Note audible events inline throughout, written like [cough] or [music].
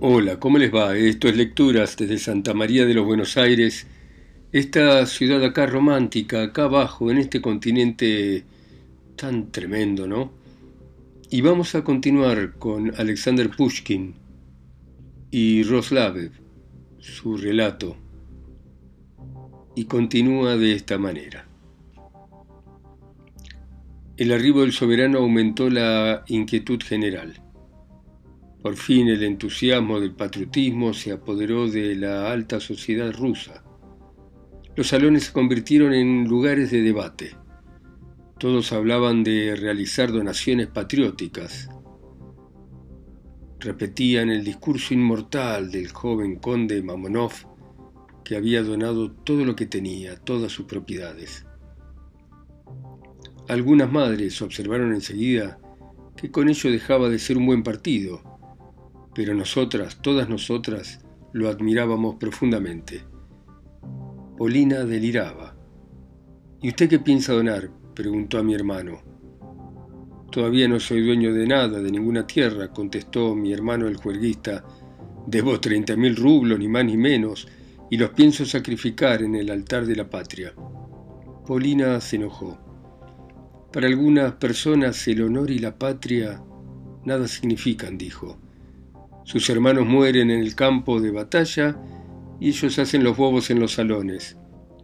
Hola, ¿cómo les va? Esto es Lecturas desde Santa María de los Buenos Aires, esta ciudad acá romántica, acá abajo, en este continente tan tremendo, ¿no? Y vamos a continuar con Alexander Pushkin y Roslavev, su relato, y continúa de esta manera. El arribo del soberano aumentó la inquietud general. Por fin el entusiasmo del patriotismo se apoderó de la alta sociedad rusa. Los salones se convirtieron en lugares de debate. Todos hablaban de realizar donaciones patrióticas. Repetían el discurso inmortal del joven conde Mamonov que había donado todo lo que tenía, todas sus propiedades. Algunas madres observaron enseguida que con ello dejaba de ser un buen partido pero nosotras, todas nosotras, lo admirábamos profundamente. Polina deliraba. ¿Y usted qué piensa donar? preguntó a mi hermano. Todavía no soy dueño de nada, de ninguna tierra, contestó mi hermano el juerguista. Debo treinta mil rublos, ni más ni menos, y los pienso sacrificar en el altar de la patria. Polina se enojó. Para algunas personas el honor y la patria nada significan, dijo. Sus hermanos mueren en el campo de batalla y ellos hacen los bobos en los salones.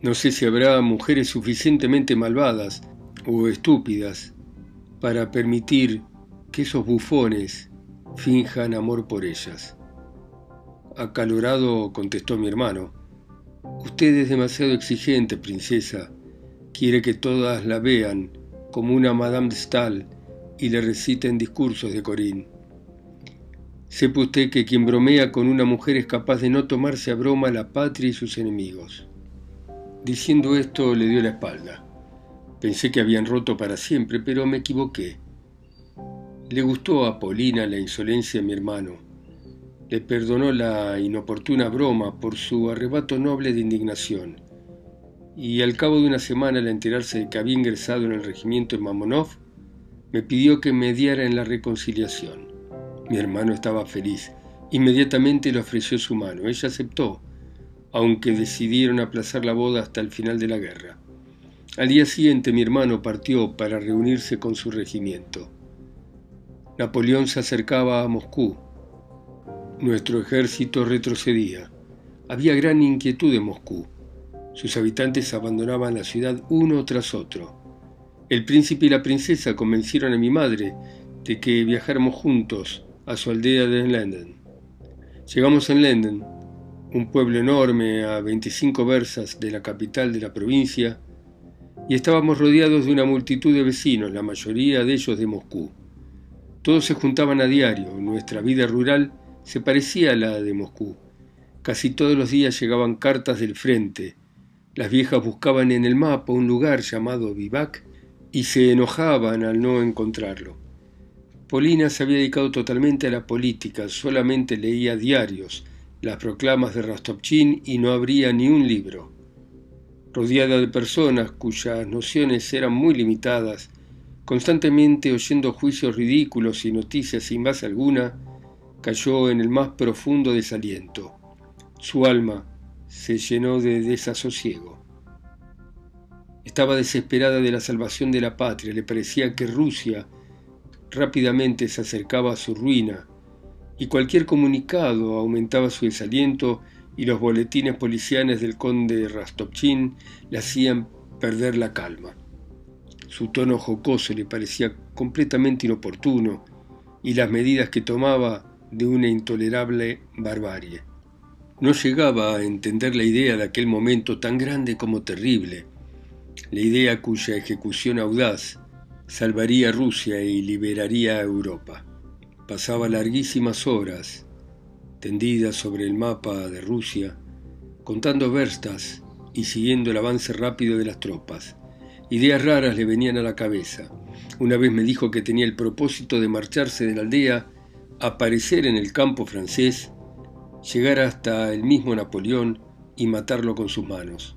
No sé si habrá mujeres suficientemente malvadas o estúpidas para permitir que esos bufones finjan amor por ellas. Acalorado contestó mi hermano, Usted es demasiado exigente, princesa. Quiere que todas la vean como una Madame de Stahl y le reciten discursos de Corín. Sepa usted que quien bromea con una mujer es capaz de no tomarse a broma la patria y sus enemigos. Diciendo esto le dio la espalda. Pensé que habían roto para siempre, pero me equivoqué. Le gustó a Polina la insolencia de mi hermano. Le perdonó la inoportuna broma por su arrebato noble de indignación. Y al cabo de una semana, al enterarse de que había ingresado en el regimiento de Mamonov, me pidió que mediara en la reconciliación. Mi hermano estaba feliz. Inmediatamente le ofreció su mano. Ella aceptó, aunque decidieron aplazar la boda hasta el final de la guerra. Al día siguiente mi hermano partió para reunirse con su regimiento. Napoleón se acercaba a Moscú. Nuestro ejército retrocedía. Había gran inquietud en Moscú. Sus habitantes abandonaban la ciudad uno tras otro. El príncipe y la princesa convencieron a mi madre de que viajáramos juntos a su aldea de Lenden. Llegamos en Lenden, un pueblo enorme a 25 versas de la capital de la provincia, y estábamos rodeados de una multitud de vecinos, la mayoría de ellos de Moscú. Todos se juntaban a diario, nuestra vida rural se parecía a la de Moscú. Casi todos los días llegaban cartas del frente. Las viejas buscaban en el mapa un lugar llamado Vivac y se enojaban al no encontrarlo. Polina se había dedicado totalmente a la política, solamente leía diarios, las proclamas de Rostopchin y no abría ni un libro. Rodeada de personas cuyas nociones eran muy limitadas, constantemente oyendo juicios ridículos y noticias sin base alguna, cayó en el más profundo desaliento. Su alma se llenó de desasosiego. Estaba desesperada de la salvación de la patria, le parecía que Rusia rápidamente se acercaba a su ruina, y cualquier comunicado aumentaba su desaliento y los boletines policiales del conde Rastopchin le hacían perder la calma. Su tono jocoso le parecía completamente inoportuno y las medidas que tomaba de una intolerable barbarie. No llegaba a entender la idea de aquel momento tan grande como terrible, la idea cuya ejecución audaz salvaría Rusia y liberaría a Europa. Pasaba larguísimas horas tendidas sobre el mapa de Rusia, contando verstas y siguiendo el avance rápido de las tropas. Ideas raras le venían a la cabeza. Una vez me dijo que tenía el propósito de marcharse de la aldea, aparecer en el campo francés, llegar hasta el mismo Napoleón y matarlo con sus manos.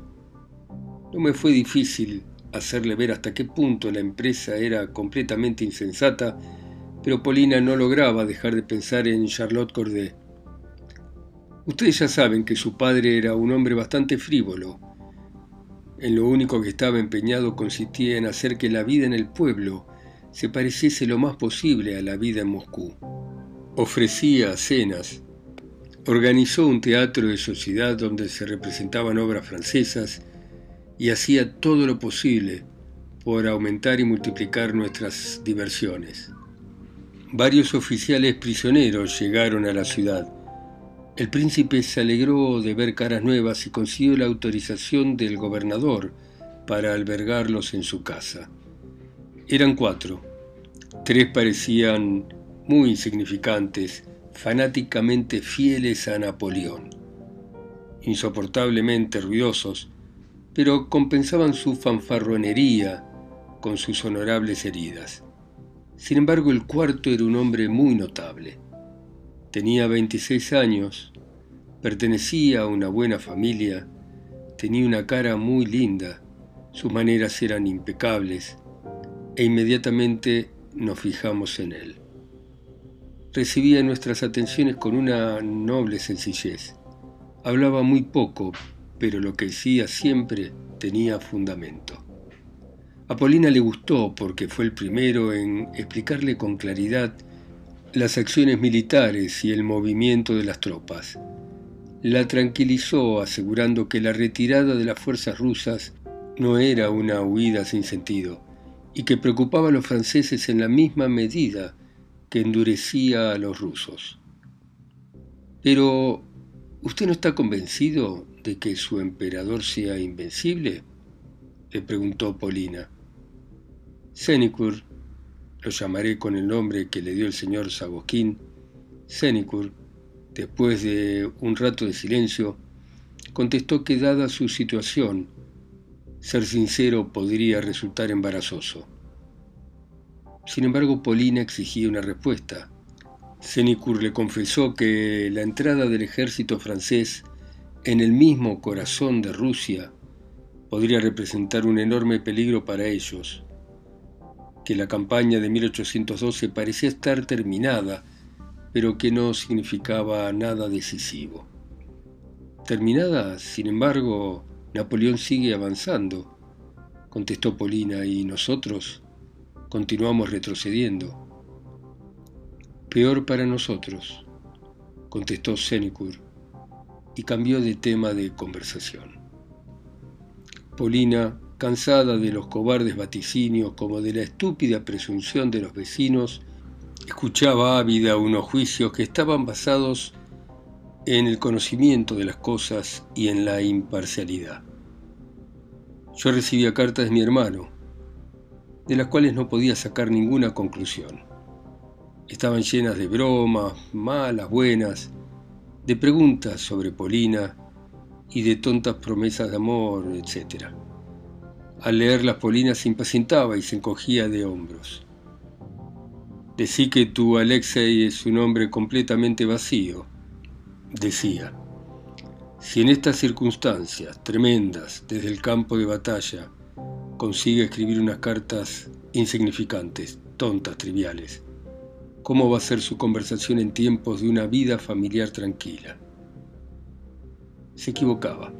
No me fue difícil hacerle ver hasta qué punto la empresa era completamente insensata, pero Polina no lograba dejar de pensar en Charlotte Corday. Ustedes ya saben que su padre era un hombre bastante frívolo. En lo único que estaba empeñado consistía en hacer que la vida en el pueblo se pareciese lo más posible a la vida en Moscú. Ofrecía cenas, organizó un teatro de sociedad donde se representaban obras francesas y hacía todo lo posible por aumentar y multiplicar nuestras diversiones. Varios oficiales prisioneros llegaron a la ciudad el príncipe se alegró de ver caras nuevas y consiguió la autorización del gobernador para albergarlos en su casa. Eran cuatro. Tres parecían muy insignificantes, fanáticamente fieles a Napoleón. Insoportablemente ruidosos, pero compensaban su fanfarronería con sus honorables heridas. Sin embargo, el cuarto era un hombre muy notable. Tenía 26 años, pertenecía a una buena familia, tenía una cara muy linda, sus maneras eran impecables e inmediatamente nos fijamos en él. Recibía nuestras atenciones con una noble sencillez. Hablaba muy poco, pero lo que decía siempre tenía fundamento. A Polina le gustó porque fue el primero en explicarle con claridad las acciones militares y el movimiento de las tropas. La tranquilizó asegurando que la retirada de las fuerzas rusas no era una huida sin sentido y que preocupaba a los franceses en la misma medida que endurecía a los rusos. Pero, ¿usted no está convencido de que su emperador sea invencible? le preguntó Polina. Senicur lo llamaré con el nombre que le dio el señor Sagosquín, Senicur, después de un rato de silencio, contestó que dada su situación, ser sincero podría resultar embarazoso. Sin embargo, Polina exigía una respuesta. Senicur le confesó que la entrada del ejército francés en el mismo corazón de Rusia podría representar un enorme peligro para ellos que la campaña de 1812 parecía estar terminada, pero que no significaba nada decisivo. Terminada, sin embargo, Napoleón sigue avanzando, contestó Polina, y nosotros continuamos retrocediendo. Peor para nosotros, contestó Senicur, y cambió de tema de conversación. Polina cansada de los cobardes vaticinios como de la estúpida presunción de los vecinos, escuchaba ávida unos juicios que estaban basados en el conocimiento de las cosas y en la imparcialidad. Yo recibía cartas de mi hermano, de las cuales no podía sacar ninguna conclusión. Estaban llenas de bromas, malas, buenas, de preguntas sobre Polina y de tontas promesas de amor, etc. Al leer Polina se impacientaba y se encogía de hombros. Decí que tu Alexei es un hombre completamente vacío, decía. Si en estas circunstancias tremendas, desde el campo de batalla, consigue escribir unas cartas insignificantes, tontas, triviales, ¿cómo va a ser su conversación en tiempos de una vida familiar tranquila? Se equivocaba.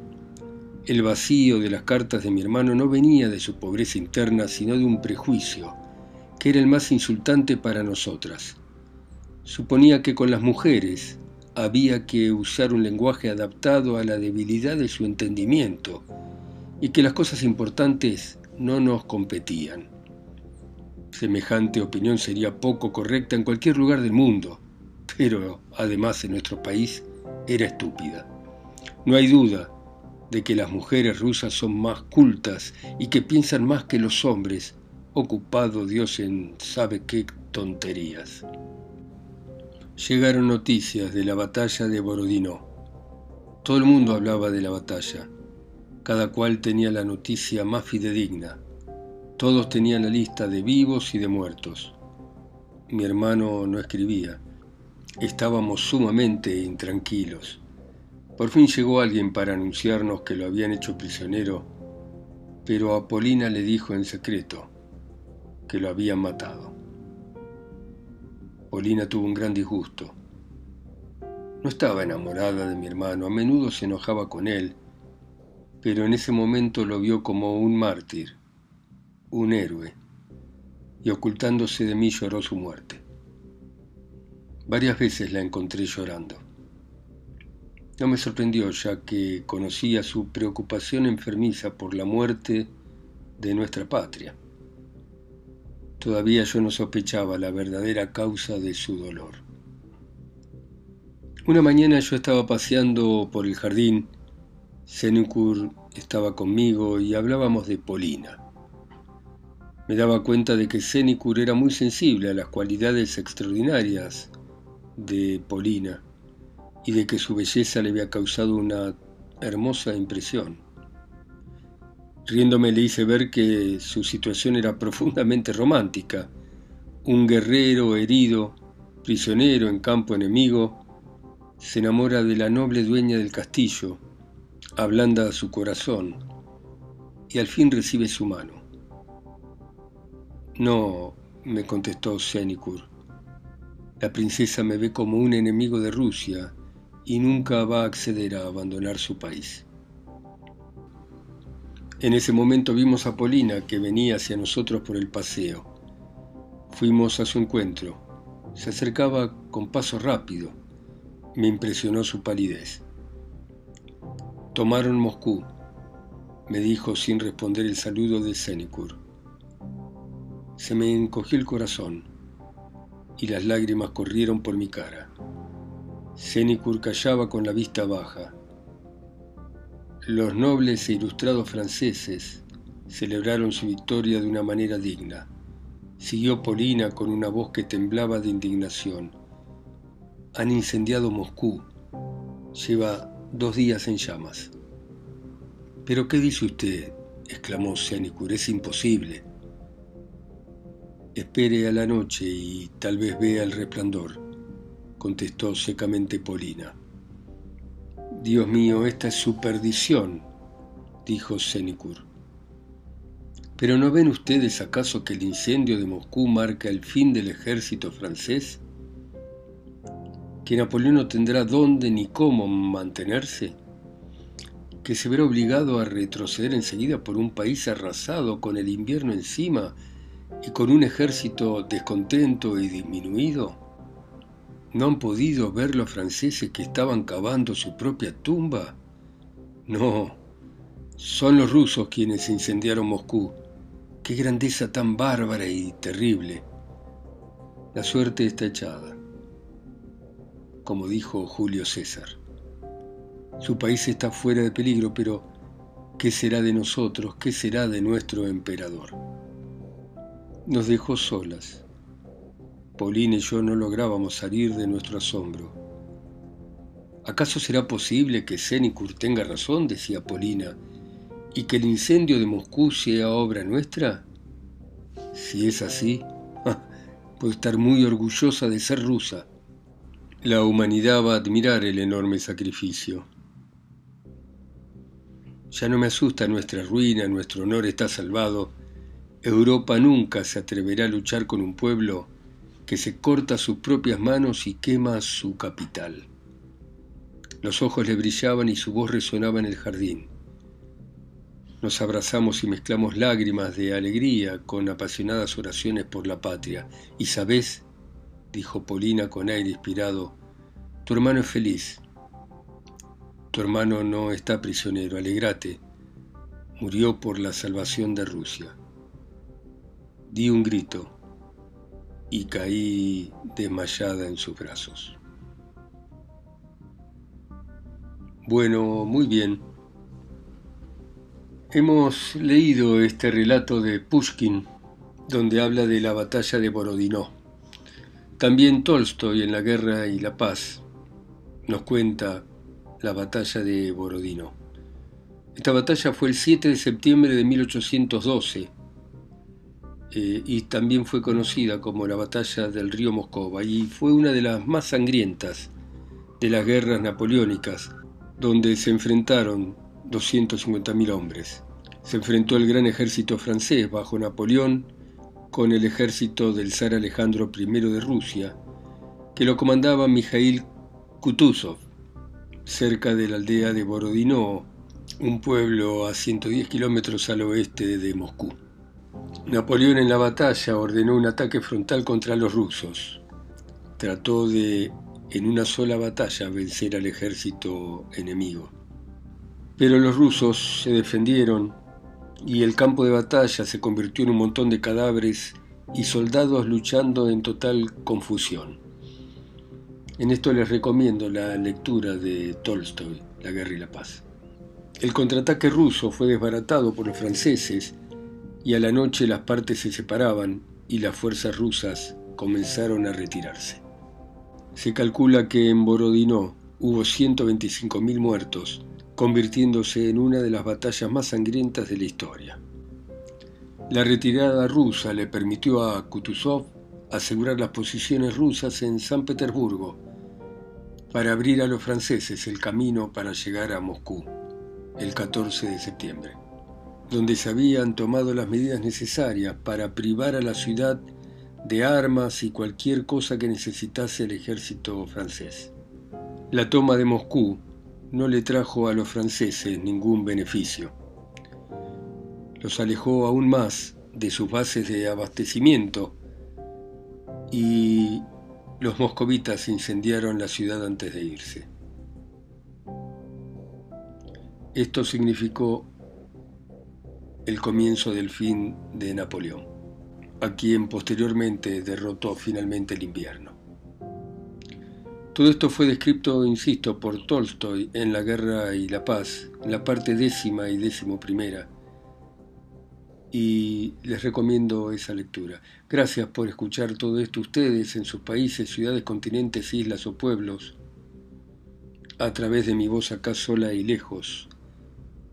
El vacío de las cartas de mi hermano no venía de su pobreza interna, sino de un prejuicio, que era el más insultante para nosotras. Suponía que con las mujeres había que usar un lenguaje adaptado a la debilidad de su entendimiento y que las cosas importantes no nos competían. Semejante opinión sería poco correcta en cualquier lugar del mundo, pero además en nuestro país era estúpida. No hay duda de que las mujeres rusas son más cultas y que piensan más que los hombres, ocupado Dios en sabe qué tonterías. Llegaron noticias de la batalla de Borodino. Todo el mundo hablaba de la batalla. Cada cual tenía la noticia más fidedigna. Todos tenían la lista de vivos y de muertos. Mi hermano no escribía. Estábamos sumamente intranquilos. Por fin llegó alguien para anunciarnos que lo habían hecho prisionero, pero Apolina le dijo en secreto que lo habían matado. Polina tuvo un gran disgusto. No estaba enamorada de mi hermano, a menudo se enojaba con él, pero en ese momento lo vio como un mártir, un héroe, y ocultándose de mí lloró su muerte. Varias veces la encontré llorando. No me sorprendió ya que conocía su preocupación enfermiza por la muerte de nuestra patria. Todavía yo no sospechaba la verdadera causa de su dolor. Una mañana yo estaba paseando por el jardín, Senekur estaba conmigo y hablábamos de Polina. Me daba cuenta de que Senekur era muy sensible a las cualidades extraordinarias de Polina y de que su belleza le había causado una hermosa impresión. Riéndome le hice ver que su situación era profundamente romántica. Un guerrero herido, prisionero en campo enemigo, se enamora de la noble dueña del castillo, ablanda su corazón y al fin recibe su mano. No, me contestó Senikur. La princesa me ve como un enemigo de Rusia y nunca va a acceder a abandonar su país. En ese momento vimos a Polina que venía hacia nosotros por el paseo. Fuimos a su encuentro. Se acercaba con paso rápido me impresionó su palidez. Tomaron Moscú, me dijo sin responder el saludo de Senekur. Se me encogió el corazón y las lágrimas corrieron por mi cara. Senekur callaba con la vista baja. Los nobles e ilustrados franceses celebraron su victoria de una manera digna. Siguió Polina con una voz que temblaba de indignación han incendiado Moscú. Lleva dos días en llamas. ¿Pero qué dice usted? exclamó Senikur. Es imposible. Espere a la noche y tal vez vea el resplandor, contestó secamente Polina. Dios mío, esta es su perdición, dijo Senikur. ¿Pero no ven ustedes acaso que el incendio de Moscú marca el fin del ejército francés? que Napoleón no tendrá dónde ni cómo mantenerse, que se verá obligado a retroceder enseguida por un país arrasado con el invierno encima y con un ejército descontento y disminuido? ¿No han podido ver los franceses que estaban cavando su propia tumba? No, son los rusos quienes incendiaron Moscú. Qué grandeza tan bárbara y terrible. La suerte está echada como dijo Julio César. Su país está fuera de peligro, pero ¿qué será de nosotros? ¿Qué será de nuestro emperador? Nos dejó solas. Paulina y yo no lográbamos salir de nuestro asombro. ¿Acaso será posible que Senicur tenga razón? decía Polina, y que el incendio de Moscú sea obra nuestra? Si es así, [laughs] puedo estar muy orgullosa de ser rusa la humanidad va a admirar el enorme sacrificio. Ya no me asusta nuestra ruina, nuestro honor está salvado. Europa nunca se atreverá a luchar con un pueblo que se corta sus propias manos y quema su capital. Los ojos le brillaban y su voz resonaba en el jardín. Nos abrazamos y mezclamos lágrimas de alegría con apasionadas oraciones por la patria. Y sabes, dijo Polina con aire inspirado, tu hermano es feliz. Tu hermano no está prisionero, alegrate. Murió por la salvación de Rusia. Di un grito y caí desmayada en sus brazos. Bueno, muy bien. Hemos leído este relato de Pushkin, donde habla de la batalla de Borodino. También Tolstoy en La Guerra y la Paz nos cuenta la batalla de Borodino. Esta batalla fue el 7 de septiembre de 1812 eh, y también fue conocida como la batalla del río Moscova y fue una de las más sangrientas de las guerras napoleónicas, donde se enfrentaron 250.000 hombres. Se enfrentó el gran ejército francés bajo Napoleón con el ejército del zar Alejandro I de Rusia, que lo comandaba Mijail Kutuzov, cerca de la aldea de Borodino, un pueblo a 110 kilómetros al oeste de Moscú. Napoleón en la batalla ordenó un ataque frontal contra los rusos. Trató de, en una sola batalla, vencer al ejército enemigo. Pero los rusos se defendieron y el campo de batalla se convirtió en un montón de cadáveres y soldados luchando en total confusión. En esto les recomiendo la lectura de Tolstoy, La guerra y la paz. El contraataque ruso fue desbaratado por los franceses y a la noche las partes se separaban y las fuerzas rusas comenzaron a retirarse. Se calcula que en Borodino hubo 125.000 muertos, convirtiéndose en una de las batallas más sangrientas de la historia. La retirada rusa le permitió a Kutuzov asegurar las posiciones rusas en San Petersburgo para abrir a los franceses el camino para llegar a Moscú el 14 de septiembre, donde se habían tomado las medidas necesarias para privar a la ciudad de armas y cualquier cosa que necesitase el ejército francés. La toma de Moscú no le trajo a los franceses ningún beneficio. Los alejó aún más de sus bases de abastecimiento y los moscovitas incendiaron la ciudad antes de irse. Esto significó el comienzo del fin de Napoleón, a quien posteriormente derrotó finalmente el invierno. Todo esto fue descrito, insisto, por Tolstoy en La Guerra y la Paz, la parte décima y décimo primera, y les recomiendo esa lectura. Gracias por escuchar todo esto ustedes en sus países, ciudades, continentes, islas o pueblos, a través de mi voz acá sola y lejos